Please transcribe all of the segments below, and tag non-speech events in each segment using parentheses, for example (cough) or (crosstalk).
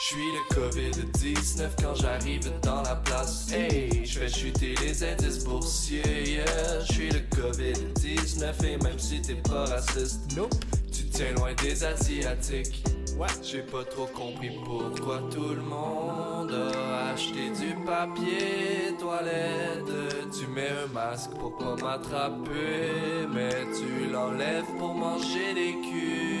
Je suis le COVID-19 quand j'arrive dans la place. Hey, je fais chuter les indices boursiers. Yeah, je suis le COVID-19 et même si t'es pas raciste, nope, tu tiens loin des Asiatiques. Ouais, j'ai pas trop compris pourquoi tout le monde a acheté du papier toilette. Tu mets un masque pour pas m'attraper, mais tu l'enlèves pour manger des culs.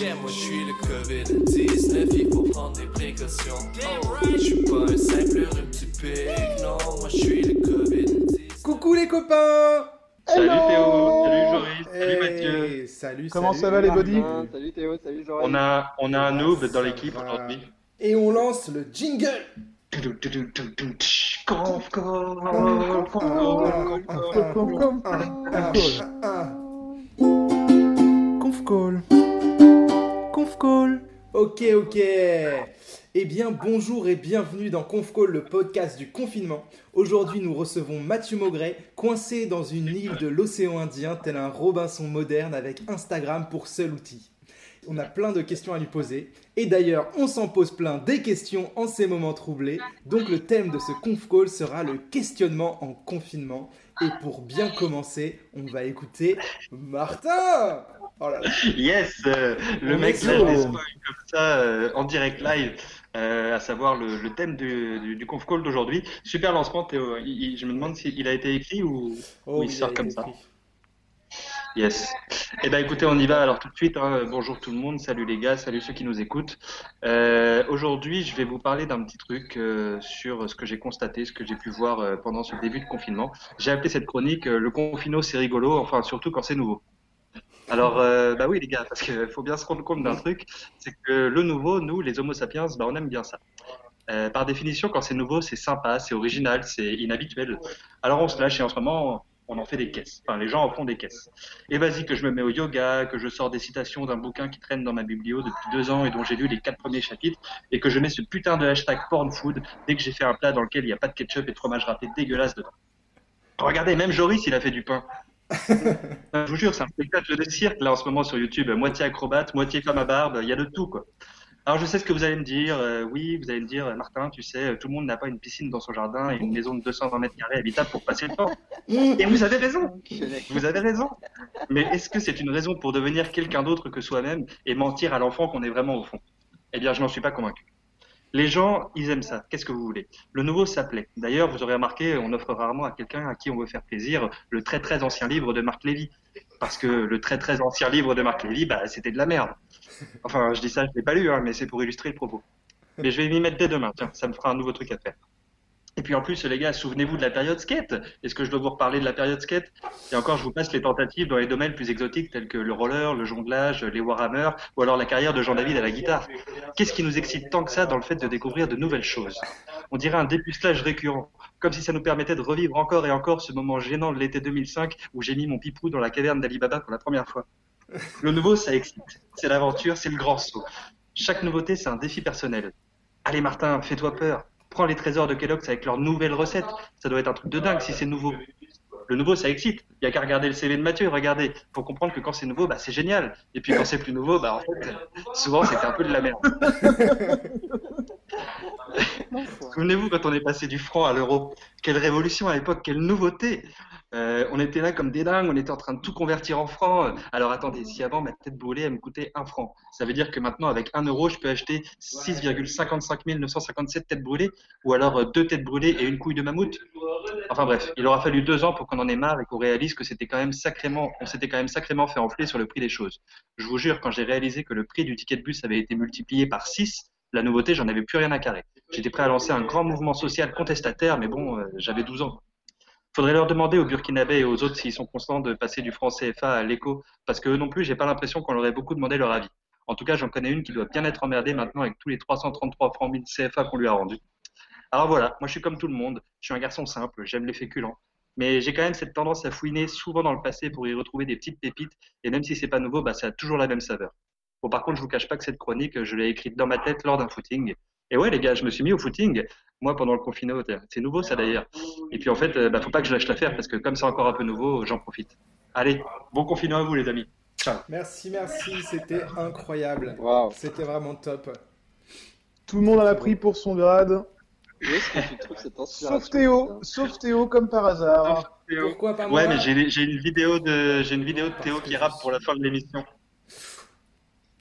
Yeah, moi je suis le COVID-19, il faut prendre des précautions. Oh, je suis pas un simple rhume typique, non, moi je suis le COVID-19. Coucou les copains! Salut Théo, salut Joris, salut Mathieu. Salut, Comment salut, ça va, les buddies Salut Théo, salut Joël. On a, on a un noob dans l'équipe aujourd'hui. Et on lance le jingle. Conf call, Ok, ok. Eh bien, bonjour et bienvenue dans Conf Call, le podcast du confinement. Aujourd'hui, nous recevons Mathieu Maugret, coincé dans une île de l'océan Indien, tel un Robinson moderne avec Instagram pour seul outil. On a plein de questions à lui poser. Et d'ailleurs, on s'en pose plein des questions en ces moments troublés. Donc le thème de ce conf call sera le questionnement en confinement. Et pour bien commencer, on va écouter Martin Oh là là. Yes, euh, le On mec lâche des spoils comme ça euh, en direct live, euh, à savoir le, le thème du, du, du conf call d'aujourd'hui. Super lancement Théo. Il- il- je me demande s'il a été écrit ou, Oh, ou il sort comme ça. Yes. Eh ben écoutez, on y va alors tout de suite. hein. Bonjour tout le monde, salut les gars, salut ceux qui nous écoutent. Euh, aujourd'hui, je vais vous parler d'un petit truc euh, sur ce que j'ai constaté, ce que j'ai pu voir euh, pendant ce début de confinement. J'ai appelé cette chronique Le confino, c'est rigolo, enfin surtout quand c'est nouveau. Alors, euh, bah oui les gars, parce qu'il faut bien se rendre compte d'un truc, c'est que le nouveau, nous, les Homo sapiens, bah on aime bien ça. Euh, par définition, quand c'est nouveau, c'est sympa, c'est original, c'est inhabituel. Alors on se lâche et en ce moment, on en fait des caisses. Enfin, les gens en font des caisses. Et vas-y, que je me mets au yoga, que je sors des citations d'un bouquin qui traîne dans ma biblio depuis deux ans et dont j'ai lu les quatre premiers chapitres, et que je mets ce putain de hashtag pornfood dès que j'ai fait un plat dans lequel il n'y a pas de ketchup et de fromage râpé dégueulasse dedans. Regardez, même Joris, il a fait du pain. Je vous jure, c'est un spectacle de cirque là en ce moment sur YouTube, moitié acrobate, moitié femme à barbe, il y a de tout quoi. Alors je sais ce que vous allez me dire, euh, oui, vous allez me dire, euh, Martin, tu sais, euh, tout le monde n'a pas une piscine dans son jardin et une maison de 220 mètres carrés habitable pour passer le temps. (laughs) Et vous avez raison, vous avez raison. Mais est-ce que c'est une raison pour devenir quelqu'un d'autre que soi-même et mentir à l'enfant qu'on est vraiment au fond? Eh bien, je n'en suis pas convaincu. Les gens, ils aiment ça. Qu'est-ce que vous voulez? Le nouveau, ça plaît. D'ailleurs, vous aurez remarqué, on offre rarement à quelqu'un à qui on veut faire plaisir le très très ancien livre de Marc Lévy. Parce que le très très ancien livre de Marc Lévy, bah, c'était de la merde. Enfin, je dis ça, je l'ai pas lu, hein, mais c'est pour illustrer le propos. Mais je vais m'y mettre dès demain. Tiens, ça me fera un nouveau truc à faire. Et puis en plus, les gars, souvenez-vous de la période skate. Est-ce que je dois vous reparler de la période skate? Et encore, je vous passe les tentatives dans les domaines plus exotiques tels que le roller, le jonglage, les Warhammer, ou alors la carrière de Jean-David à la guitare. Qu'est-ce qui nous excite tant que ça dans le fait de découvrir de nouvelles choses? On dirait un dépucelage récurrent, comme si ça nous permettait de revivre encore et encore ce moment gênant de l'été 2005 où j'ai mis mon pipou dans la caverne d'Alibaba pour la première fois. Le nouveau, ça excite. C'est l'aventure, c'est le grand saut. Chaque nouveauté, c'est un défi personnel. Allez Martin, fais-toi peur. Prends les trésors de Kellogg's avec leurs nouvelles recettes. Ça doit être un truc de dingue si c'est nouveau. Le nouveau, ça excite. Il y a qu'à regarder le CV de Mathieu, regardez. Faut comprendre que quand c'est nouveau, bah, c'est génial. Et puis quand c'est plus nouveau, bah, en fait, souvent, c'était un peu de la merde. (laughs) Souvenez-vous quand on est passé du franc à l'euro. Quelle révolution à l'époque, quelle nouveauté. Euh, on était là comme des dingues, on était en train de tout convertir en francs. Alors attendez, si avant ma tête brûlée, elle me coûtait un franc, ça veut dire que maintenant avec un euro, je peux acheter 6,55 957 têtes brûlées, ou alors euh, deux têtes brûlées et une couille de mammouth. Enfin bref, il aura fallu deux ans pour qu'on en ait marre et qu'on réalise que c'était quand même sacrément, on s'était quand même sacrément fait enfler sur le prix des choses. Je vous jure, quand j'ai réalisé que le prix du ticket de bus avait été multiplié par 6, la nouveauté, j'en avais plus rien à carrer. J'étais prêt à lancer un grand mouvement social contestataire, mais bon, euh, j'avais 12 ans. Faudrait leur demander aux Burkinabés et aux autres s'ils sont constants de passer du franc CFA à l'éco, parce que eux non plus, j'ai pas l'impression qu'on leur ait beaucoup demandé leur avis. En tout cas, j'en connais une qui doit bien être emmerdée maintenant avec tous les 333 francs 1000 CFA qu'on lui a rendus. Alors voilà, moi je suis comme tout le monde, je suis un garçon simple, j'aime les féculents. Mais j'ai quand même cette tendance à fouiner souvent dans le passé pour y retrouver des petites pépites, et même si c'est pas nouveau, bah, ça a toujours la même saveur. Bon, par contre, je vous cache pas que cette chronique, je l'ai écrite dans ma tête lors d'un footing. Et ouais, les gars, je me suis mis au footing, moi, pendant le confinement. C'est nouveau, ça d'ailleurs. Et puis en fait, euh, bah, faut pas que je lâche l'affaire, parce que comme c'est encore un peu nouveau, j'en profite. Allez, bon confinement à vous, les amis. Ciao. Merci, merci, c'était incroyable. Waouh. C'était vraiment top. Tout le monde en a pris pour son grade. Que Sauf Théo, sauf Théo comme par hasard. Pourquoi pas moi Ouais, mais j'ai j'ai une vidéo de j'ai une vidéo de Théo qui rappe pour la fin de l'émission.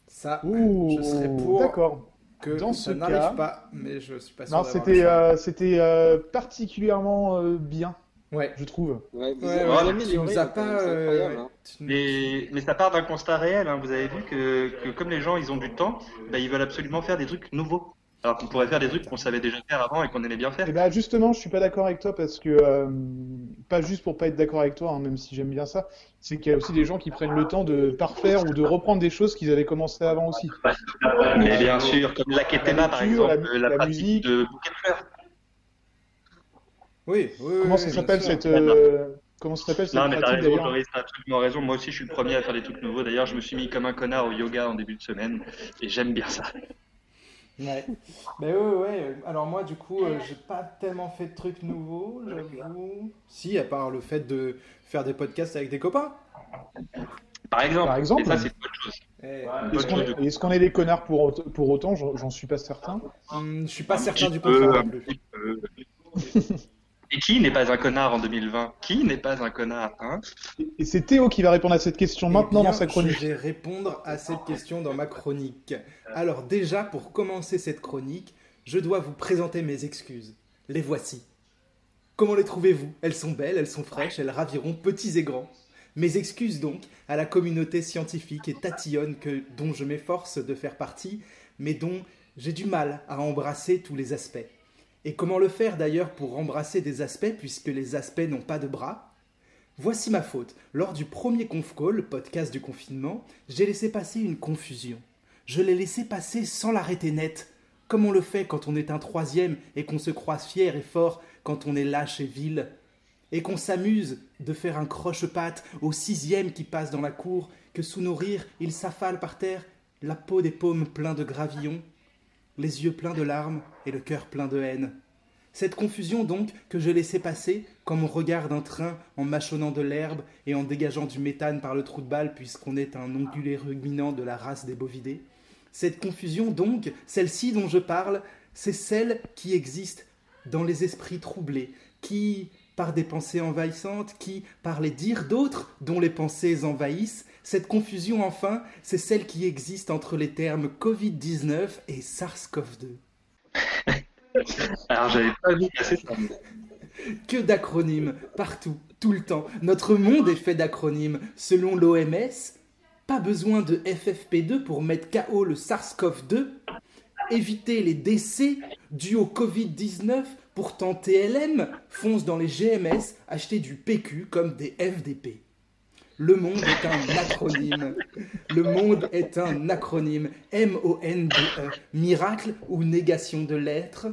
Ça, Ouh, je serais pour D'accord. Que dans ça ce n'arrive cas- pas, mais je suis pas sûr. Non, c'était euh, c'était euh, particulièrement euh, bien, Ouais. je trouve. Ouais, vous Ouais, ouais, tu nous as pas. hein. Mais, mais ça part d'un constat réel. hein. Vous avez vu que, que comme les gens ils ont du temps, bah, ils veulent absolument faire des trucs nouveaux. Alors qu'on pourrait faire des trucs qu'on savait déjà faire avant et qu'on aimait bien faire. Et bah justement, je suis pas d'accord avec toi parce que euh, pas juste pour pas être d'accord avec toi, hein, même si j'aime bien ça, c'est qu'il y a aussi des gens qui prennent le temps de parfaire ou de reprendre des choses qu'ils avaient commencé avant aussi. Mais bien sûr, comme la Ketema par exemple, la- la, la musique. de bouquet de fleurs. Oui, oui, oui, Comment oui, ça s'appelle cette euh, comment ça s'appelle cette Non, mais t'as raison, Joris, t'as absolument raison. Moi aussi, je suis le premier à faire des trucs nouveaux. D'ailleurs, je me suis mis comme un connard au yoga en début de semaine et j'aime bien ça. Ouais. Ben ouais, ouais. Alors moi, du coup, euh, j'ai pas tellement fait de trucs nouveaux, j'avoue. Si, à part le fait de faire des podcasts avec des copains. Par exemple, Par exemple. et ça, c'est une bonne chose. Eh, Est-ce qu'on est des connards pour, aut- pour autant? J'en j'en suis pas certain. hum, je suis pas Un certain petit du peu, contraire (laughs) Et qui n'est pas un connard en 2020 Qui n'est pas un connard hein? Et c'est Théo qui va répondre à cette question maintenant Eh bien, dans sa chronique. Je vais répondre à cette question dans ma chronique. Alors déjà, pour commencer cette chronique, je dois vous présenter mes excuses. Les voici. Comment les trouvez-vous? Elles sont belles, elles sont fraîches, elles raviront petits et grands. Mes excuses donc à la communauté scientifique et tatillonne que, dont je m'efforce de faire partie, mais dont j'ai du mal à embrasser tous les aspects. Et comment le faire d'ailleurs pour embrasser des aspects puisque les aspects n'ont pas de bras? Voici ma faute. Lors du premier conf call, podcast du confinement, j'ai laissé passer une confusion. Je l'ai laissé passer sans l'arrêter net, comme on le fait quand on est un troisième et qu'on se croise fier et fort quand on est lâche et vil, et qu'on s'amuse de faire un croche-patte au sixième qui passe dans la cour, que sous nos rires il s'affale par terre, la peau des paumes plein de gravillons, les yeux pleins de larmes et le cœur plein de haine. Cette confusion donc que je laissais passer comme on regarde un train en mâchonnant de l'herbe et en dégageant du méthane par le trou de balle puisqu'on est un ongulé ruminant de la race des bovidés. Cette confusion donc, celle-ci dont je parle, c'est celle qui existe dans les esprits troublés, qui, par des pensées envahissantes, qui, par les dires d'autres dont les pensées envahissent, cette confusion enfin, c'est celle qui existe entre les termes Covid-19 et SARS-CoV-2. Alors, j'avais pas vu passer ça. Que d'acronymes, partout, tout le temps. Notre monde est fait d'acronymes. Selon l'OMS, pas besoin de FFP2 pour mettre KO le SARS-CoV-2. Éviter les décès dus au Covid-19, pourtant TLM fonce dans les GMS acheter du PQ comme des FDP. Le monde est un acronyme. Le monde est un acronyme. M-O-N-D-E. Miracle ou négation de l'être?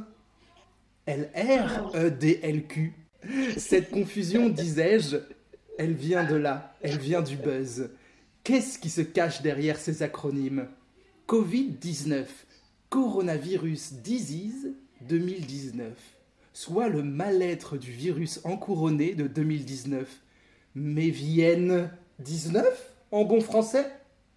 L-R-E-D-L-Q. Cette confusion, disais-je, elle vient de là, elle vient du buzz. Qu'est-ce qui se cache derrière ces acronymes? Covid-19, Coronavirus Disease 2019, soit le mal-être du virus encouronné de 2019. Mais Vienne 19 en bon français?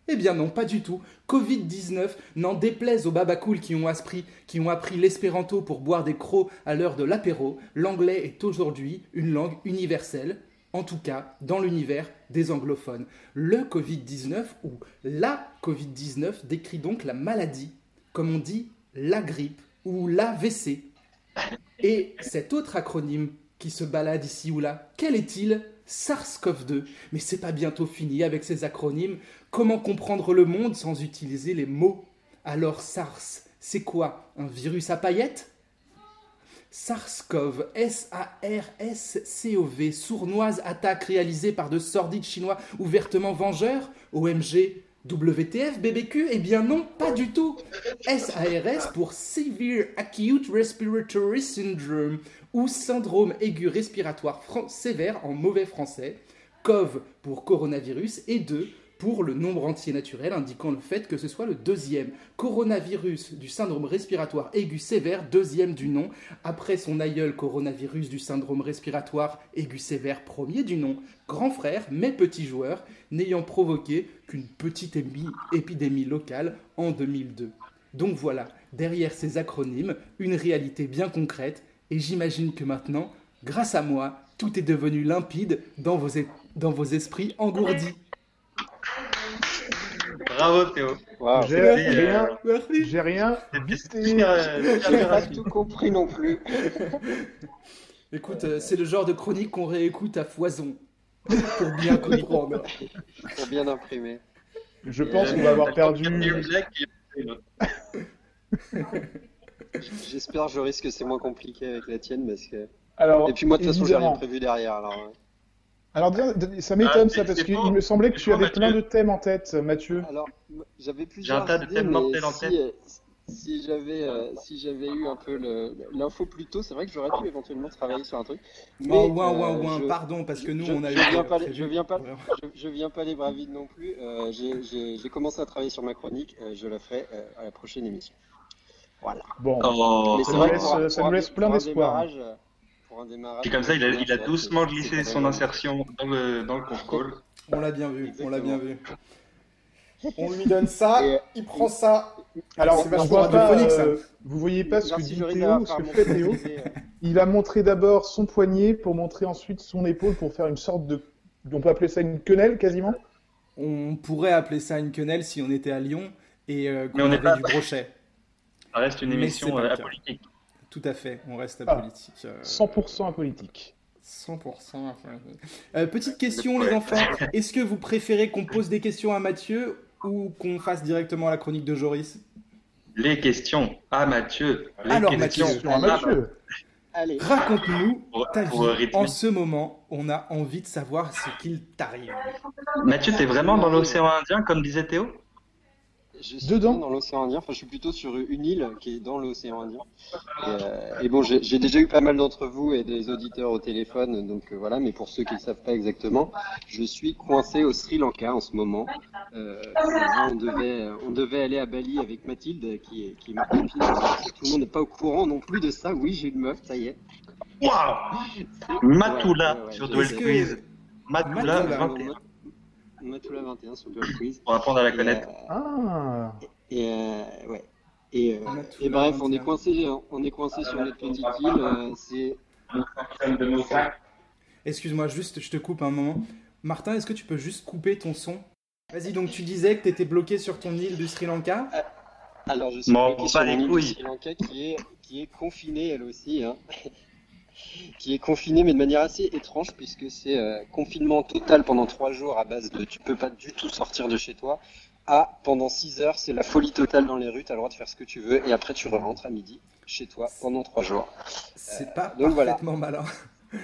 Eh bien non, pas du tout. Covid-19 n'en déplaise aux babacools qui ont appris, qui ont appris l'espéranto pour boire des crocs à l'heure de l'apéro, l'anglais est aujourd'hui une langue universelle, en tout cas dans l'univers des anglophones. Le Covid-19 ou la Covid-19 décrit donc la maladie, comme on dit la grippe ou l'AVC. Et cet autre acronyme qui se balade ici ou là, quel est-il? SARS-CoV-2. Mais c'est pas bientôt fini avec ces acronymes. Comment comprendre le monde sans utiliser les mots? Alors SARS, c'est quoi? Un virus à paillettes? SARS-CoV, S-A-R-S-C-O-V, sournoise attaque réalisée par de sordides Chinois ouvertement vengeurs? OMG, WTF, BBQ Eh bien non, pas du tout. SARS pour Severe Acute Respiratory Syndrome, ou syndrome aigu respiratoire sévère en mauvais français, COV pour coronavirus. Et 2 pour le nombre entier naturel indiquant le fait que ce soit le deuxième coronavirus du syndrome respiratoire aigu sévère, deuxième du nom, après son aïeul coronavirus du syndrome respiratoire aigu sévère, premier du nom, grand frère mais petit joueur, n'ayant provoqué qu'une petite épidémie locale en 2002. Donc voilà, derrière ces acronymes, une réalité bien concrète, et j'imagine que maintenant, grâce à moi, tout est devenu limpide dans vos, dans vos esprits engourdis. Bravo Théo. Waouh. J'ai Merci, rien, euh, Merci. j'ai rien euh, J'ai pas tout compris non plus. (laughs) Écoute, euh, c'est le genre de chronique qu'on réécoute à foison pour bien comprendre. Pour bien imprimer. Je pense Euh, qu'on va avoir perdu. (laughs) J'espère, Joris, que c'est moins compliqué avec la tienne parce que. Alors, Et puis moi, de toute façon, j'ai rien prévu derrière. Alors, euh. Alors, ça m'étonne Ah, ça c'est- parce qu'il me semblait que tu avais Mathieu. plein de thèmes en tête, Mathieu. alors j'avais plusieurs tas de idées, thèmes mortels en si, tête. euh, si j'avais euh, si j'avais eu un peu l'info plus tôt, c'est vrai que j'aurais pu éventuellement travailler sur un truc. Mais, Oh, ouin, ouin, euh, ouin, je- pardon, parce que nous, je- on a je eu. viens euh, pas je viens pas- je, je viens pas les bras vides non plus. Euh, j'ai- J'ai j'ai commencé à travailler sur ma chronique. euh, je la ferai euh, à la prochaine émission. Voilà. Bon, Oh, Mais ça nous vrai que laisse- pour un- ça pour nous un- laisse plein pour un d'espoir. Pour un démarrage. Et comme ça, il a, il a c'est- doucement glissé son insertion dans le, dans le conf. On l'a bien vu, on l'a bien vu. On lui donne ça, Et- il prend ça. alors, c'est vachement euh, vous voyez pas ce que dit Théo, ce que fait Théo. euh, Il a montré d'abord son poignet pour montrer ensuite son épaule pour faire une sorte de. On peut appeler ça une quenelle quasiment On pourrait appeler ça une quenelle si on était à Lyon et euh, qu'on Mais on n'est avait pas- du brochet. Ça reste une émission euh, apolitique. Tout à fait, on reste Ah. apolitique. euh, 100% apolitique. 100%. enfin, euh, petite question, les enfants. Est-ce que vous préférez qu'on pose des questions à Mathieu ou qu'on fasse directement la chronique de Joris? Les questions à Mathieu. Les Alors, questions Mathieu. À Mathieu. Raconte-nous ta vie. rythmer. En ce moment, on a envie de savoir ce qu'il t'arrive. Mathieu, t'es vraiment dans l'océan Indien, comme disait Théo? Je suis Dedans. dans l'océan Indien, enfin je suis plutôt sur une île qui est dans l'océan Indien. Et, euh, et bon, j'ai déjà eu pas mal d'entre vous et des auditeurs au téléphone, donc euh, voilà, mais pour ceux qui ne savent pas exactement, je suis coincé au Sri Lanka en ce moment. Euh, on, devait, on devait aller à Bali avec Mathilde, qui est, qui est ma copine. Tout le monde n'est pas au courant non plus de ça. Oui, j'ai une meuf, ça y est. Waouh Matoula Ouais, ouais, ouais, sur Duel. Quiz. Matoula. 21. Matoula 21 sur Dual Quiz. Pour apprendre à la Et, connaître. euh, Ah Et euh, ouais. Et, euh, et bref, on est 21. coincé, on est coincé sur notre petite île. euh, c'est Excuse-moi, juste, je te coupe un moment. Martin, est-ce que tu peux juste couper ton son? Vas-y, donc tu disais que tu étais bloqué sur ton île du Sri Lanka. alors je suis M'en bloqué sur mon île du. Sri Lanka qui est qui est confinée elle aussi, hein. Qui est confinée mais de manière assez étrange puisque c'est euh, confinement total pendant trois jours à base de tu peux pas du tout sortir de chez toi. À pendant 6 heures, c'est la folie totale dans les rues, tu as le droit de faire ce que tu veux et après tu rentres à midi chez toi pendant trois jours. C'est pas donc voilà. parfaitement malin.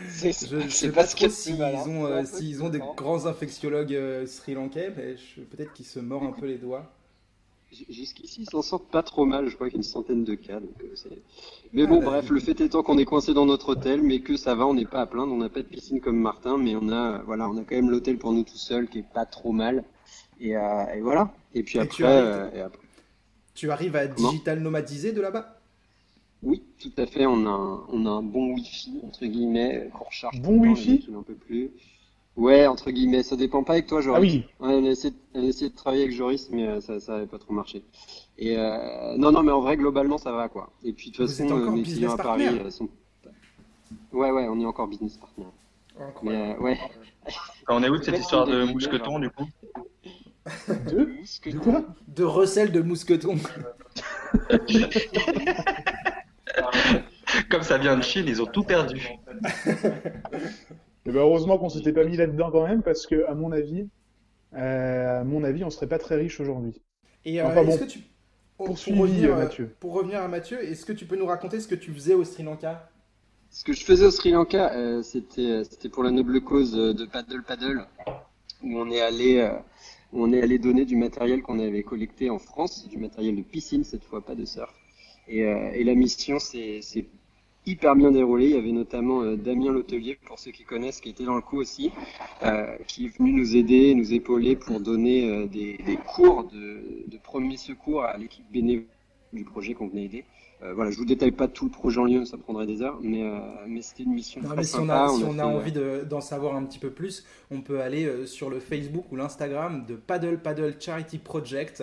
C'est (laughs) Je ne sais pas pas ce qu'il trop y a de plus s'ils malin, ont, euh, des grands infectiologues euh, sri-lankais, peut-être qu'ils se mordent un peu les doigts. Jusqu'ici, ils s'en sortent pas trop mal. Je crois qu'il y a une centaine de cas. Donc euh, c'est- mais Ah, bon, bah, bref, le fait étant qu'on est coincé dans notre hôtel, mais que ça va, on n'est pas à plaindre. On n'a pas de piscine comme Martin, mais on a, voilà, on a quand même l'hôtel pour nous tout seul, qui est pas trop mal. Et, euh, et voilà. Et puis Et après, tu arrives- euh, et après- Tu arrives à Comment? digital nomadiser de là-bas? Oui, tout à fait. On a, un, on a un bon Wi-Fi entre guillemets qu'on recharge. Bon Wi-Fi? n'en peut plus. Ouais, entre guillemets. Ça dépend pas avec toi, Joris. Ah oui Ouais, on a essayé, on a essayé de travailler avec Joris, mais euh, ça, ça avait pas trop marché. Et euh, non, non, mais en vrai, globalement, ça va, quoi. Et puis, de toute façon, euh, mes business clients à Paris partner euh, sont... Ouais, ouais, on est encore business partner. Mais euh, ouais. On est où de cette histoire de ouais. mousqueton, du coup? Deux Mousqueton. De quoi? De recel de mousqueton. Comme ça vient de Chine, ils ont tout perdu. (laughs) Eh ben, heureusement qu'on s'était pas mis là-dedans quand même, parce que, à mon avis, euh, à mon avis, on serait pas très riche aujourd'hui. Et euh, Enfin, est-ce bon, que tu. pour poursuivi, revenir, euh, euh, Mathieu. Pour revenir à Mathieu, est-ce que tu peux nous raconter ce que tu faisais au Sri Lanka? Ce que je faisais au Sri Lanka, euh, c'était c'était pour la noble cause de Paddle Paddle, où on est allé euh, où on est allé donner du matériel qu'on avait collecté en France, du matériel de piscine cette fois, pas de surf. Et, euh, et la mission s'est hyper bien déroulée. Il y avait notamment euh, Damien L'Hôtelier, pour ceux qui connaissent, qui était dans le coup aussi, euh, qui est venu nous aider, nous épauler pour donner euh, des, des cours de, de premier secours à l'équipe bénévole du projet qu'on venait aider. Voilà, je vous détaille pas tout le projet en lieu, ça prendrait des heures, mais, mais c'était une mission Non, très mais si on a, si a on a envie de- d'en savoir un petit peu plus, on peut aller sur le Facebook ou l'Instagram de Paddle Paddle Charity Project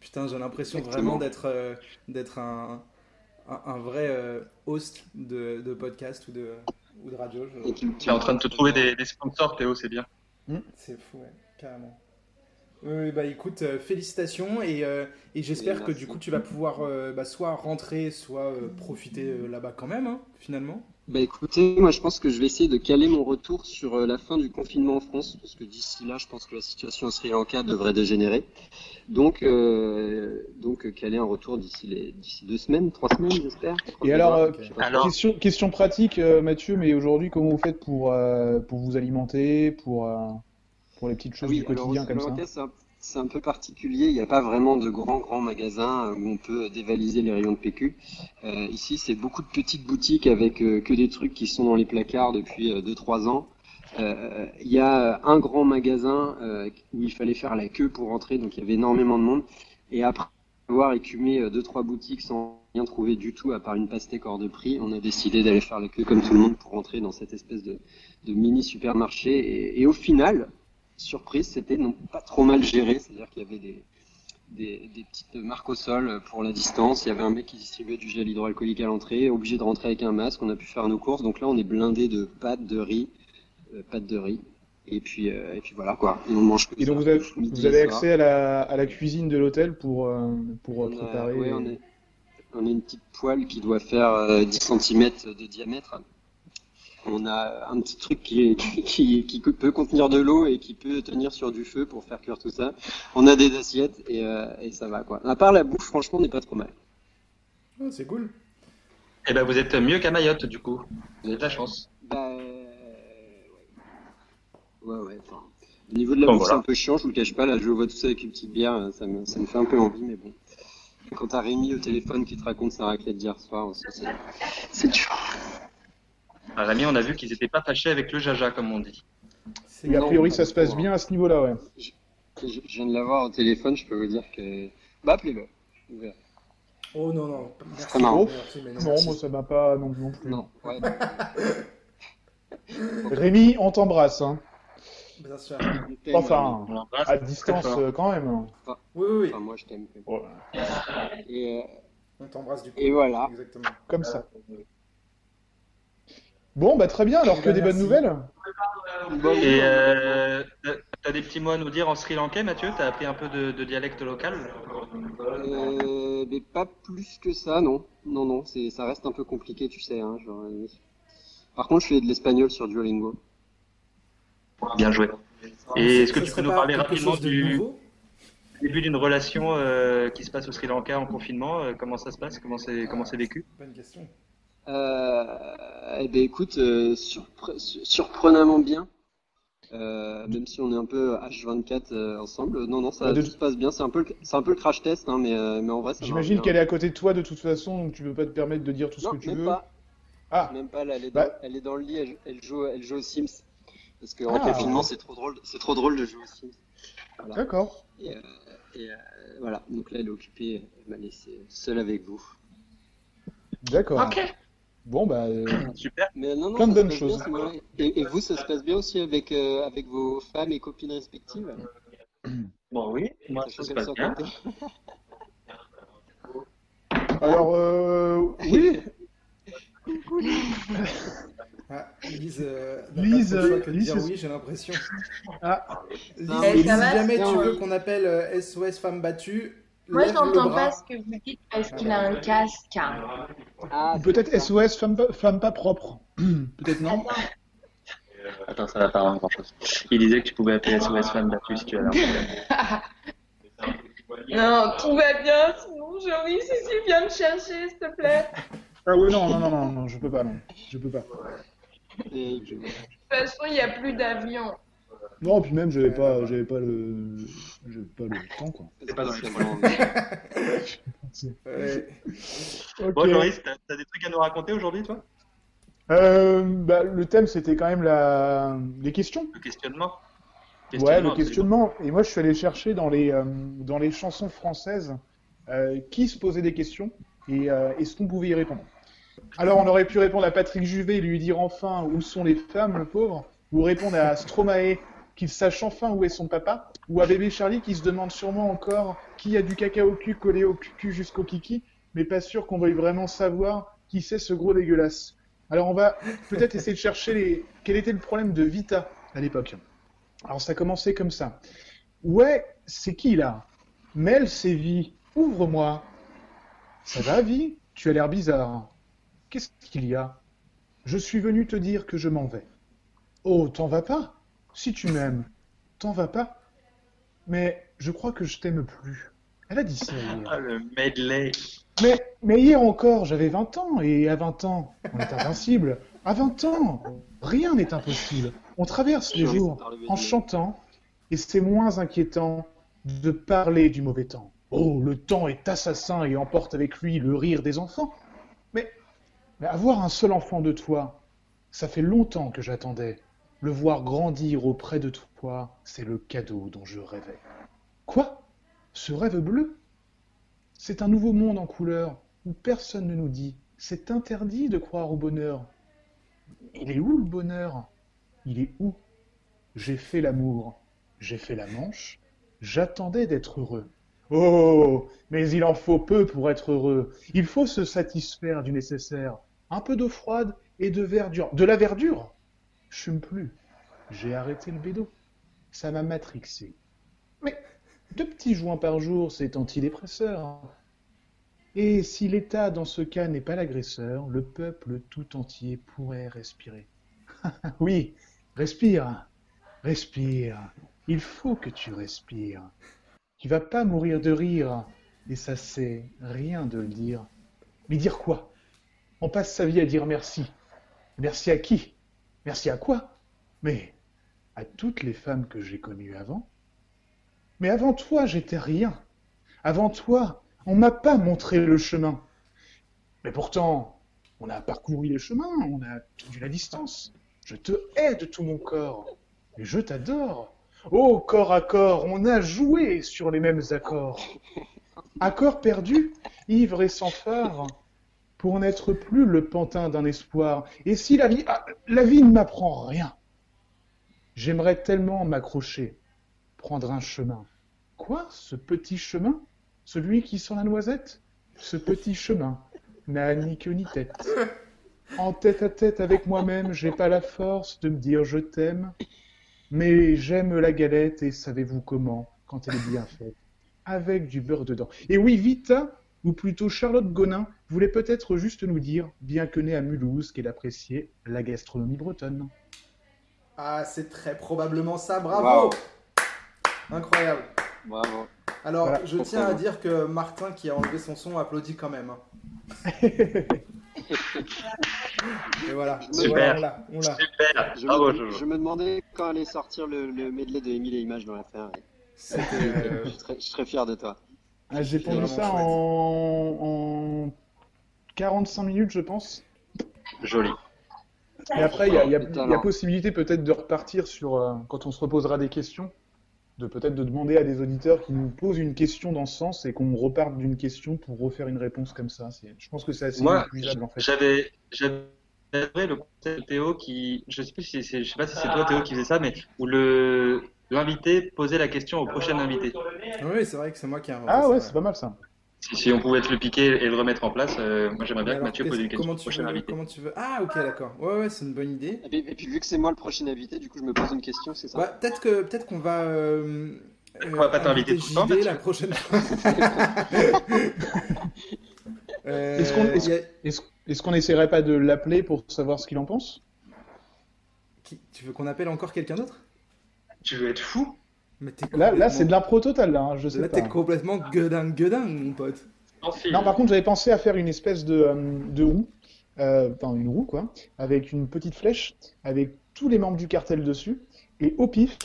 Putain, j'ai l'impression vraiment d'être d'être un, un, un vrai euh, host de, de podcast ou de, ou de radio. je- Et tu- Tu es en train de te trouver des, des sponsors, Théo, c'est bien. C'est fou, ouais, carrément. Oui, bah écoute, euh, félicitations et, euh, et j'espère que du coup tu vas pouvoir euh, bah, soit rentrer, soit euh, profiter euh, là-bas quand même, hein, finalement. Bah écoutez, moi je pense que je vais essayer de caler mon retour sur euh, la fin du confinement en France, parce que d'ici là, je pense que la situation au Sri Lanka devrait dégénérer. Donc, euh, donc euh, caler un retour d'ici les d'ici deux semaines, trois semaines, j'espère. Et alors, euh. Alors- Question, question pratique, Mathieu, mais aujourd'hui, comment vous faites pour, euh, pour vous alimenter, pour, euh, pour les petites Ah choses oui, du quotidien comme ça c'est un, peu particulier. Il n'y a pas vraiment de grands grands magasins euh, où on peut dévaliser les rayons de PQ. Euh, ici, c'est beaucoup de petites boutiques avec euh, que des trucs qui sont dans les placards depuis 2-3 ans. Il y a un grand magasin où il fallait faire la queue pour rentrer, donc il y avait énormément de monde. Et après avoir écumé euh, deux trois boutiques sans rien trouver du tout à part une pastèque hors de prix, on a décidé d'aller faire la queue comme tout le monde pour rentrer dans cette espèce de, mini supermarché. Et au final, surprise, c'était non pas trop mal géré, c'est-à-dire qu'il y avait des, des, des petites marques au sol pour la distance. Il y avait un mec qui distribuait du gel hydroalcoolique à l'entrée, obligé de rentrer avec un masque. On a pu faire nos courses. Donc là, on est blindé de pâtes, de riz, euh, pâtes de riz. Et puis, euh, et puis voilà quoi. Et on mange que Et donc vous avez, vous avez accès à la, à la cuisine de l'hôtel pour, euh, pour On a, préparer. ouais, on, est- on a une petite poêle qui doit faire euh, 10 cm de diamètre. On a un petit truc qui, est- qui, (laughs) qui, qui peut contenir de l'eau et qui peut tenir sur du feu pour faire cuire tout ça. On a des assiettes et, euh, et ça va quoi. À part la bouffe, franchement, on n'est pas trop mal. C'est cool. Eh ben, vous êtes mieux qu'à Mayotte, du coup. Vous avez de la chance. Bah, euh, ouais. Ouais, enfin, au niveau de la Bon, bouffe, voilà. c'est un peu chiant, je vous le cache pas. Là, je vois tout ça avec une petite bière, ça me, ça me fait un peu envie, mais bon. Quand t'as Rémi au téléphone qui te raconte sa raclette d'hier soir, c'est dur. À Rémi, on a vu qu'ils étaient pas fâchés avec le jaja, comme on dit. C'est Et a Non, priori, ça se passe bien à ce niveau-là, ouais. Je, je viens de l'avoir au téléphone, je peux vous dire que. Bah, appelez-le. Oh non, non, merci. Très marrant. Merci, mais non, Non, moi ça m'a pas non, non plus. Non, ouais. (laughs) Rémi, on t'embrasse, hein. Bien sûr. Enfin, à distance euh, quand même. Oui, oui, oui. Enfin, moi, je t'aime. Ouais, Et, euh, On t'embrasse du coup. et voilà. Exactement. comme ça. Bon, bah très bien, alors que des bonnes nouvelles. Et euh, t'as- des petits mots à nous dire en sri lankais, Mathieu? T'as appris un peu de, de dialecte local? Euh, mais pas plus que ça, non. Non, non, c'est, ça reste un peu compliqué, tu sais. Hein, genre, euh, Par contre, je fais de l'espagnol sur Duolingo. Bien joué. Et est-ce que tu peux nous parler rapidement du début d'une relation euh, qui se passe au Sri Lanka en confinement Comment ça se passe? Comment c'est comment c'est vécu? Bonne question. Euh, eh ben écoute, euh, surpre- su- surprenamment bien. Euh, même si on est un peu H24 euh, ensemble, non non ça de- tout se passe bien. C'est un peu c'est un peu le crash test, hein, mais euh, mais en vrai J'imagine bien. qu'elle est à côté de toi de toute façon, donc tu peux pas te permettre de dire tout ce que tu même veux. pas, Ah, même pas. Là, elle est Bah. dans, elle est dans le lit, elle, elle joue, elle joue aux Sims. Parce qu'en Ah. confinement c'est trop drôle, c'est trop drôle de jouer aux Sims. Voilà. d'accord. Et, euh, et, euh, voilà. Donc là elle est occupée, elle m'a laissé seule avec vous. D'accord. Bon, bah. euh, (clears throat) Super. Mais non, non, Plein de bonnes choses. bien. Et, et vous, ça se passe bien aussi avec, euh, avec vos femmes et copines respectives? (clears throat) Bon, oui, moi ça se passe bien. (laughs) Alors, euh, oui, (laughs) Ah, Lise, euh, Lise, que Lise, dire oui, j'ai l'impression. (laughs) Ah. Lise, Non, si jamais tu veux oui. qu'on appelle euh, SOS Femmes Battues, Moi, je n'entends pas ce que vous dites parce qu'il a un casque. hein. Ah, peut-être SOS, femme pas, femme pas propre. (clears throat) peut-être non. Attends, ça va pas rendre grand chose. Il disait que tu pouvais appeler SOS Femme battue si tu avais un problème. Non, tout va bien, sinon je oui, si, si, viens me chercher, s'il te plaît. Ah oui, non, non, non, non, non, je peux pas, non. Je peux pas. et- De toute façon, il n'y a plus d'avion. Non, puis même, j'avais pas, j'avais pas le, j'avais pas le temps, quoi. pas dans les Ouais. Ok. Bon, Joris, t'as t'as des trucs à nous raconter aujourd'hui, toi? Euh, bah, le thème, c'était quand même la... les questions. Le questionnement Ouais, Questionnement, le questionnement. Et moi, je suis allé chercher dans les, euh, dans les chansons françaises euh, qui se posait des questions et euh, est-ce qu'on pouvait y répondre? Alors, on aurait pu répondre à Patrick Juvet et lui dire enfin où sont les femmes, le pauvre, ou répondre à Stromae qu'il sache enfin où est son papa, ou à bébé Charlie qui se demande sûrement encore qui a du caca au cul collé au cul jusqu'au kiki, mais pas sûr qu'on veuille vraiment savoir qui c'est ce gros dégueulasse. Alors on va peut-être essayer de chercher les... quel était le problème de Vita à l'époque. Alors ça a commencé comme ça. Ouais, c'est qui là? Mel, c'est Vi. Ouvre-moi. Ça va, Vi Tu as l'air bizarre. Qu'est-ce qu'il y a? Je suis venu te dire que je m'en vais. Oh, t'en vas pas? Si tu m'aimes, t'en vas pas Mais je crois que je t'aime plus. Elle a dit ça hier. Ah, le medley. Mais, mais hier encore, j'avais 20 ans, et à 20 ans, on est invincible. À 20 ans, rien n'est impossible. On traverse les jours en chantant, et c'est moins inquiétant de parler du mauvais temps. Oh, le temps est assassin et emporte avec lui le rire des enfants. Mais, mais avoir un seul enfant de toi, ça fait longtemps que j'attendais. Le voir grandir auprès de toi, c'est le cadeau dont je rêvais. Quoi? Ce rêve bleu? C'est un nouveau monde en couleur où personne ne nous dit c'est interdit de croire au bonheur. Il est où le bonheur? Il est où? J'ai fait l'amour, j'ai fait la manche, j'attendais d'être heureux. Oh, mais il en faut peu pour être heureux. Il faut se satisfaire du nécessaire. Un peu d'eau froide et de verdure. De la verdure Je fume plus. J'ai arrêté le bédo. Ça m'a matrixé. Mais deux petits joints par jour, c'est antidépresseur. Et si l'État, dans ce cas, n'est pas l'agresseur, le peuple tout entier pourrait respirer. (laughs) oui, respire, respire. Il faut que tu respires. Tu vas pas mourir de rire, et ça c'est rien de le dire. Mais dire quoi? On passe sa vie à dire merci. Merci à qui? Merci à quoi? Mais à toutes les femmes que j'ai connues avant. Mais avant toi, j'étais rien. Avant toi, on m'a pas montré le chemin. Mais pourtant, on a parcouru les chemins, on a tenu la distance. Je te hais de tout mon corps, et je t'adore. Oh, corps à corps, on a joué sur les mêmes accords. Accords perdus, ivre et sans phare, pour n'être plus le pantin d'un espoir. Et si la vie, ah, la vie ne m'apprend rien, j'aimerais tellement m'accrocher, prendre un chemin. Quoi, ce petit chemin? Celui qui sent la noisette? Ce petit chemin n'a ni queue ni tête. En tête à tête avec moi-même, j'ai pas la force de me dire je t'aime. Mais j'aime la galette et savez-vous comment? Quand elle est bien faite Avec du beurre dedans. Et oui, Vita, ou plutôt Charlotte Gonin, voulait peut-être juste nous dire, bien que née à Mulhouse, qu'elle appréciait la gastronomie bretonne. Ah, c'est très probablement ça, bravo Wow. Incroyable. Bravo. Alors, Voilà. je tiens à dire que Martin, qui a enlevé son son, applaudit quand même. hein. (laughs) Et voilà, Super. voilà, on l'a, on l'a. Super. Je, Bravo, me, je me demandais quand allait sortir le, le medley de Émile et Images dans l'affaire. Euh, (laughs) Je, suis très- je suis très fier de toi. Ah, J'ai pondu ça chouette. en... en 45 minutes, je pense. Joli. Et après, il y y y a possibilité peut-être de repartir sur, euh, quand on se reposera des questions, de peut-être de demander à des auditeurs qui nous posent une question dans ce sens et qu'on reparte d'une question pour refaire une réponse comme ça. Je pense que c'est assez Moi, en fait. J'avais, le concept de Théo qui, je sais plus si c'est, je sais pas si c'est toi Théo qui faisait ça, mais où le l'invité posait la question au prochain invité. Oui, c'est vrai que c'est moi qui ai inventé Ah ouais, c'est pas mal ça. Si, si on pouvait te le piquer et le remettre en place, euh, moi j'aimerais bien Mais que alors, Mathieu pose une question comment au tu prochain veux, invité. comment tu veux? Ah, ok, d'accord. Ouais, ouais, c'est une bonne idée. Et puis, et puis vu que c'est moi le prochain invité, du coup je me pose une question, c'est ça? Bah, peut-être que peut-être qu'on va. Euh, On va pas t'inviter inviter tout le temps, la prochaine (laughs) fois. Euh, Est-ce qu'on- a- qu'on n'essaierait pas de l'appeler pour savoir ce qu'il en pense? Qui- Tu veux qu'on appelle encore quelqu'un d'autre? Tu veux être fou? Mais Là, là c'est de l'impro total, là, hein, je sais Là, pas. t'es complètement gueudin, gueudin, mon pote. Non, par contre, j'avais pensé à faire une espèce de, euh, de roue, euh, enfin une roue quoi, avec une petite flèche, avec tous les membres du cartel dessus, et au pif,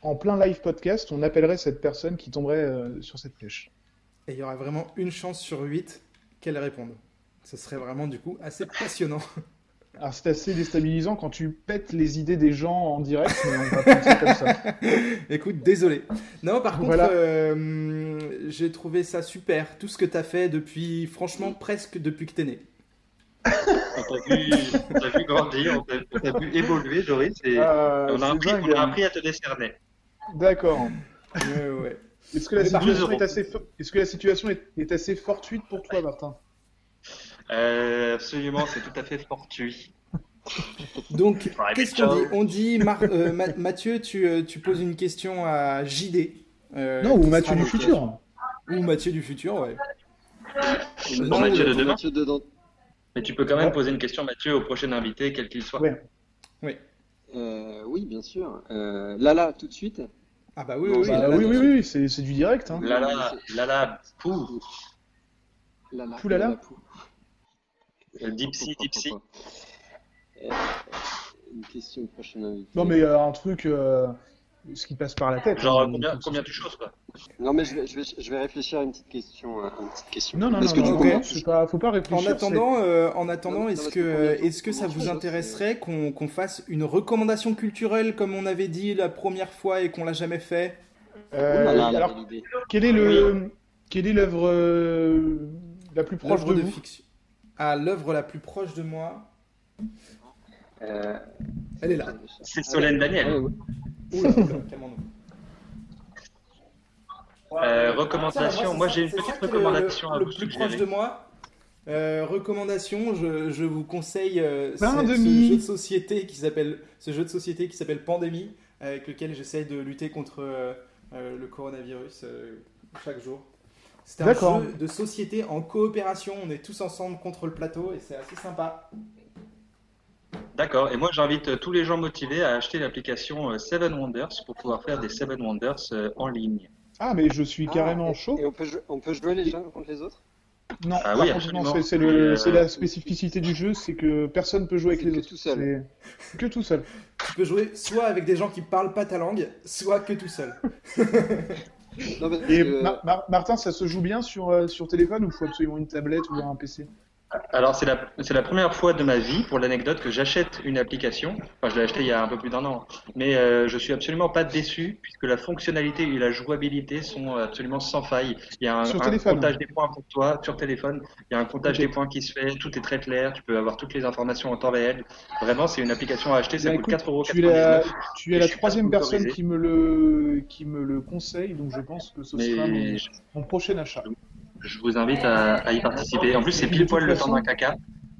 en plein live podcast, on appellerait cette personne qui tomberait euh, sur cette flèche. Et il y aura vraiment une chance sur 8 qu'elle réponde. Ce serait vraiment du coup assez passionnant. (laughs) Alors c'est assez déstabilisant quand tu pètes les idées des gens en direct, mais on va comme ça. (laughs) Écoute, désolé. Non, par contre, Voilà. euh, j'ai trouvé ça super. Tout ce que t'as fait depuis, franchement, presque depuis que t'es né. On t'a vu, vu grandir, on t'a, on t'a vu évoluer, Joris, et Ah, on, a appris, dingue, on a hein. appris à te décerner. D'accord. Ouais, ouais. Est-ce que la situation contre- est assez, fo- est-ce que la situation est, est assez fortuite pour toi, Martin? Euh, absolument, c'est tout à fait fortuit. Donc, Ouais, qu'est-ce qu'on dit. On dit, Mar- euh, Ma- Mathieu, tu, euh, tu poses une question à JD. euh, Non, ou Mathieu du futur. Ou Mathieu du futur, ouais. Non, Mathieu de demain. Mathieu dedans. Mais tu peux quand même Ouais. poser une question, Mathieu, au prochain invité, quel qu'il soit. Ouais. Euh, oui, bien sûr. Euh, Lala, tout de suite. Ah bah oui, Non, oui, bah là, oui, de oui, oui, c'est du direct. Hein. Lala, Lala, pou, Lala. Poulala Lala, pou. Euh, Dipsy, Dipsy. Euh, Une question prochaine invité. Non, mais euh, un truc, euh, ce qui passe par la tête. Genre, hein, combien, combien tu choses, quoi Non, mais je vais, je vais, je vais réfléchir à une petite question. Une petite question. Non, non, non, Est-ce que non, c'est pas, faut pas En réfléchir. attendant, euh, en attendant, Non, est-ce que, est-ce que ça vous intéresserait qu'on qu'on fasse une recommandation culturelle comme on avait dit la première fois et qu'on l'a jamais fait? Alors, quelle est le, quelle est l'œuvre euh, la plus proche de vous? fiction. Ah, l'œuvre la plus proche de moi, Euh, elle est là. C'est Solène Daniel. Oula. Euh, recommandation, moi j'ai une petite recommandation le, à le vous plus suggérer. proche de moi. Euh, recommandation, je, je vous conseille euh, ce, ce jeu de société qui s'appelle ce jeu de société qui s'appelle Pandémie, avec lequel j'essaye de lutter contre euh, euh, le coronavirus euh, chaque jour. C'est un jeu de société en coopération. On est tous ensemble contre le plateau et c'est assez sympa. D'accord, et moi j'invite tous les gens motivés à acheter l'application euh, Seven Wonders pour pouvoir faire des Seven Wonders euh, en ligne. Ah, mais je suis Ah, carrément et- chaud. Et on peut, jouer, on peut jouer les uns contre les autres? Non, Ah oui, c'est euh, c'est la spécificité du jeu, c'est que personne peut jouer avec les que autres. tout seul. Que tout seul. Tu peux jouer soit avec des gens qui parlent pas ta langue, soit que tout seul. (laughs) Non, parce Et que- Martin, ça se joue bien sur, euh, sur téléphone ou faut absolument une tablette ou un PC Alors c'est la, la première fois de ma vie, pour l'anecdote, que j'achète une application. Enfin, je l'ai acheté il y a un peu plus d'un an. Mais euh, je suis absolument pas déçu, puisque la fonctionnalité et la jouabilité sont absolument sans faille. Il y a un, un téléphone. comptage des points pour toi sur téléphone. Il y a un comptage des points qui se fait, tout est très clair, tu peux avoir toutes les informations en temps réel. Vraiment, c'est une application à acheter, ça Bah, coûte écoute, 4,99€. tu es la, tu es la troisième personne qui me, le, qui me le conseille, donc je pense que ce sera mon, Mais je, mon prochain achat. Je vous invite à, à y participer. En plus, c'est pile poil le temps façon- d'un caca.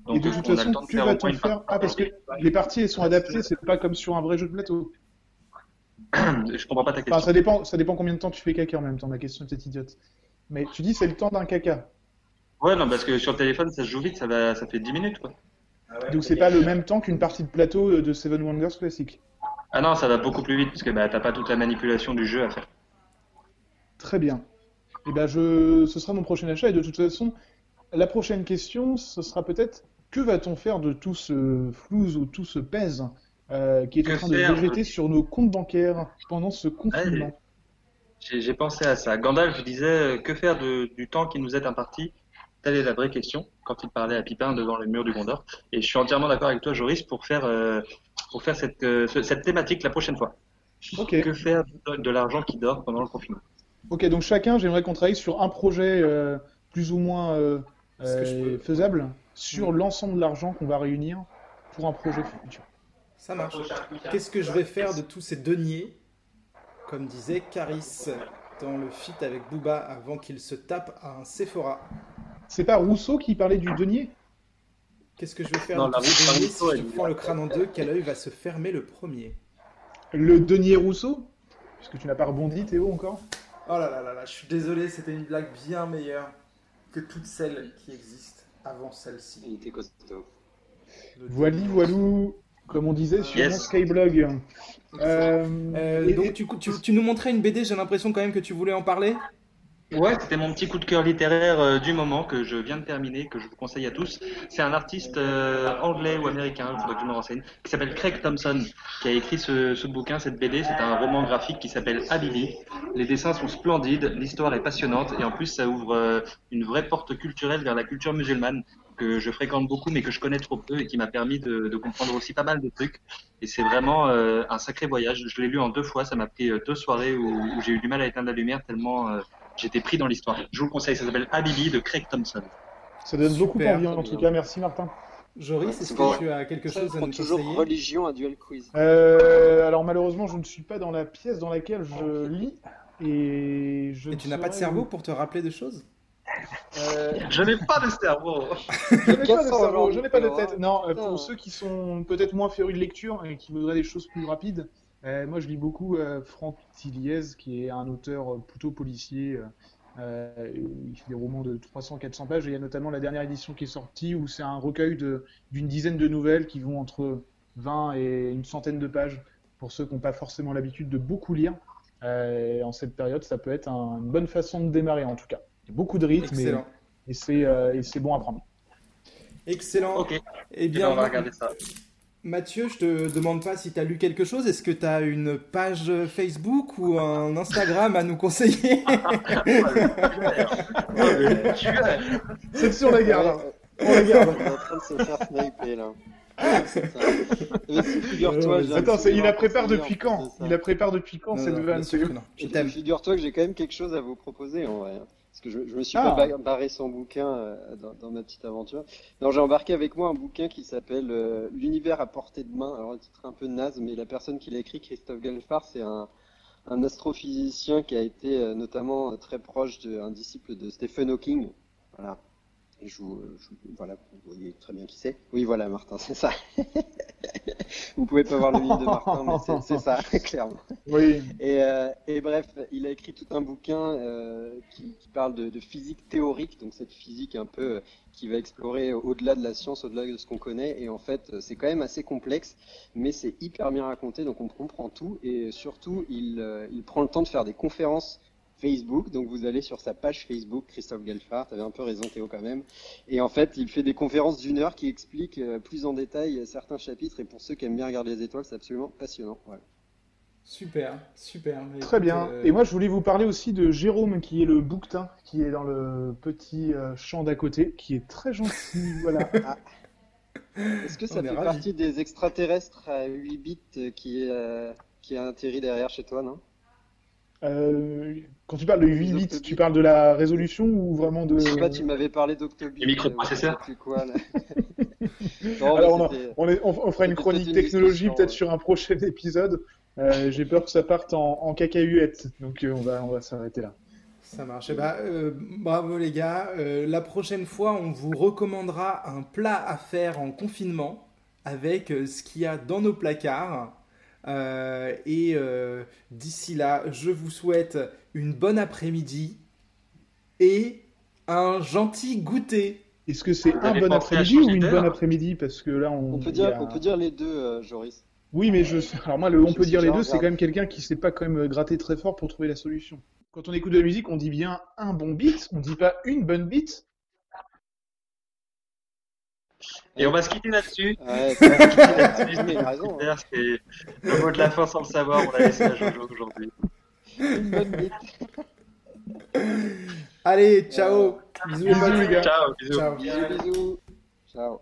Et de Donc, toute on a le façon, temps de faire une faire Ah, parce que les parties, elles sont adaptées, c'est pas comme sur un vrai jeu de plateau. (coughs) Je comprends pas ta Enfin, question. ça dépend, ça dépend combien de temps tu fais caca en même temps, ma question était idiote. Mais tu dis c'est le temps d'un caca. Ouais, non, parce que sur le téléphone, ça se joue vite, ça, va, ça fait 10 minutes, quoi. Donc c'est pas le même temps qu'une partie de plateau de Seven Wonders classique. Ah non, ça va beaucoup plus vite, parce que bah, t'as pas toute la manipulation du jeu à faire. Très bien. Et ben je, ce sera mon prochain achat. Et de toute façon, la prochaine question, ce sera peut-être que va-t-on faire de tout ce flouze ou tout ce pèse euh, qui est en train de végéter sur nos comptes bancaires pendant ce confinement? J'ai j'ai pensé à ça. Gandalf disait euh, que faire de- du temps qui nous est imparti? Telle est la vraie question quand il parlait à Pipin devant le mur du Gondor. Et je suis entièrement d'accord avec toi, Joris, pour faire, euh, pour faire cette, euh, ce- cette thématique la prochaine fois. Que faire de, de l'argent qui dort pendant le confinement? Ok, donc chacun, j'aimerais qu'on travaille sur un projet euh, plus ou moins euh, euh, peux- faisable sur l'ensemble de l'argent qu'on va réunir pour un projet futur. Ça marche. Qu'est-ce que je vais faire de tous ces deniers? Comme disait Caris dans le feat avec Booba avant qu'il se tape à un Sephora. C'est pas Rousseau qui parlait du denier? Qu'est-ce que je vais faire Non, de tous ces deniers? La si je prends le crâne en deux Quel œil va se fermer le premier? Le denier Rousseau? Puisque tu n'as pas rebondi, Théo, encore? Oh là là là là, je suis désolé, c'était une blague bien meilleure que toutes celles qui existent avant celle-ci. Il était costaud. Voili, voilou, comme on disait sur Yes. Skyblog. Euh, Euh, et- donc tu, tu, tu nous montrais une BD, j'ai l'impression quand même que tu voulais en parler Ouais, c'était mon petit coup de cœur littéraire euh, du moment que je viens de terminer, que je vous conseille à tous. C'est un artiste euh, anglais ou américain, il faudrait que je me renseigne, qui s'appelle Craig Thompson, qui a écrit ce, ce bouquin, cette BD. C'est un roman graphique qui s'appelle Habibi. Les dessins sont splendides, l'histoire est passionnante et en plus ça ouvre euh, une vraie porte culturelle vers la culture musulmane que je fréquente beaucoup mais que je connais trop peu et qui m'a permis de, de comprendre aussi pas mal de trucs. Et c'est vraiment un sacré voyage. Je l'ai lu en deux fois, ça m'a pris deux soirées où, où j'ai eu du mal à éteindre la lumière tellement j'étais pris dans l'histoire. Je vous le conseille, ça s'appelle Habibi de Craig Thompson. Ça donne beaucoup envie, en tout cas. Merci, Martin. Joris, est-ce que tu as quelque Ça chose à nous toujours conseiller religion à duel quiz. Euh, alors malheureusement, je ne suis pas dans la pièce dans laquelle je lis et je Et tu n'as pas de cerveau pour te rappeler de choses? Euh, Je n'ai pas de cerveau. je n'ai pas de 400 cerveau, je n'ai pas de tête. Non, euh, Putain. pour ceux qui sont peut-être moins férus de lecture et qui voudraient des choses plus rapides, euh, moi je lis beaucoup euh, Franck Tilliez, qui est un auteur euh, plutôt policier. euh, il fait des romans de 300-400 pages et il y a notamment la dernière édition qui est sortie où c'est un recueil de- d'une dizaine de nouvelles qui vont entre 20 et une centaine de pages pour ceux qui n'ont pas forcément l'habitude de beaucoup lire. Euh, en cette période, ça peut être un- une bonne façon de démarrer en tout cas. Il y a beaucoup de rythme et, Excellent. et c'est euh, et c'est bon à prendre. Excellent. Ok, Eh eh ben, bien, on va regarder ça. Mathieu, je te demande pas si tu as lu quelque chose. Est-ce que tu as une page Facebook ou un Instagram à nous conseiller (laughs) C'est sur la garde. On la garde. On est en train de se faire sniper là. Ouais, c'est ça. Mais si, figure-toi, j'ai un Attends, il la prépare depuis quand. Il la prépare depuis quand cette vanne. Figure-toi que j'ai quand même quelque chose à vous proposer en vrai. Parce que je, je me suis Ah. pas ba- barré sans bouquin euh, dans, dans ma petite aventure. Non, j'ai embarqué avec moi un bouquin qui s'appelle euh, L'univers à portée de main. Alors, un titre un peu naze, mais la personne qui l'a écrit, Christophe Galfard, c'est un, un astrophysicien qui a été euh, notamment euh, très proche d'un disciple de Stephen Hawking. Voilà. Et je vous, euh, je vous- voilà, vous voyez très bien qui c'est. Oui, voilà, Martin, c'est ça. (laughs) vous pouvez pas voir le livre de Martin, mais c'est- ça, (laughs) clairement. Oui. Et, euh, et bref, il a écrit tout un bouquin euh, qui, qui parle de, de physique théorique, donc cette physique un peu euh, qui va explorer au-delà de la science, au-delà de ce qu'on connaît. Et en fait, c'est quand même assez complexe, mais c'est hyper bien raconté, donc on comprend tout. Et surtout, il, il prend le temps de faire des conférences Facebook. Donc vous allez sur sa page Facebook, Christophe Gelfard, t'avais un peu raison Théo quand même. Et en fait, il fait des conférences d'une heure qui expliquent euh, plus en détail euh, certains chapitres. Et pour ceux qui aiment bien regarder les étoiles, c'est absolument passionnant. Voilà. Super, super. Mais Très écoute, bien. euh, Et moi, je voulais vous parler aussi de Jérôme, qui est le bouquetin, qui est dans le petit euh, champ d'à côté, qui est très gentil. (laughs) Voilà. Est-ce que ça On fait partie des extraterrestres à 8 bits qui, euh, qui a atterri derrière chez toi, non? Euh, quand tu parles de 8 Les bits, tu parles de la résolution ou vraiment de... Je sais pas, tu m'avais parlé d'Octobit. Les microprocesseurs. euh, quoi, là. (laughs) Non, Alors, on, a- on, est- on- on fera une chronique une technologie peut-être ouais. sur un prochain (laughs) épisode. Euh, J'ai peur que ça parte en, en cacahuète, donc euh, on va, on va s'arrêter là. Ça marche. Eh ben, euh, bravo les gars. Euh, la prochaine fois, on vous recommandera un plat à faire en confinement avec euh, ce qu'il y a dans nos placards. Euh, et euh, d'ici là, je vous souhaite une bonne après-midi et un gentil goûter. Est-ce que c'est Vous un bon après-midi ou une bonne après-midi? Parce que là, on, On peut dire, a- on peut dire les deux, euh, Joris. Oui, mais je. Alors moi, le on Je peut dire les deux, c'est quand même quelqu'un qui sait pas quand même gratter très fort pour trouver la solution. Quand on écoute de la musique, on dit bien un bon beat, on dit pas une bonne beat. Et on va se quitter là-dessus. Ouais, (laughs) raison. hein. C'est le mot de la fin sans le savoir. On l'a laissé à Jojo aujourd'hui. Une bonne bite. Allez, ciao. Bisous les Bisous, les gars. Ciao, bisous. Ciao. Bisous, bisous. Ciao.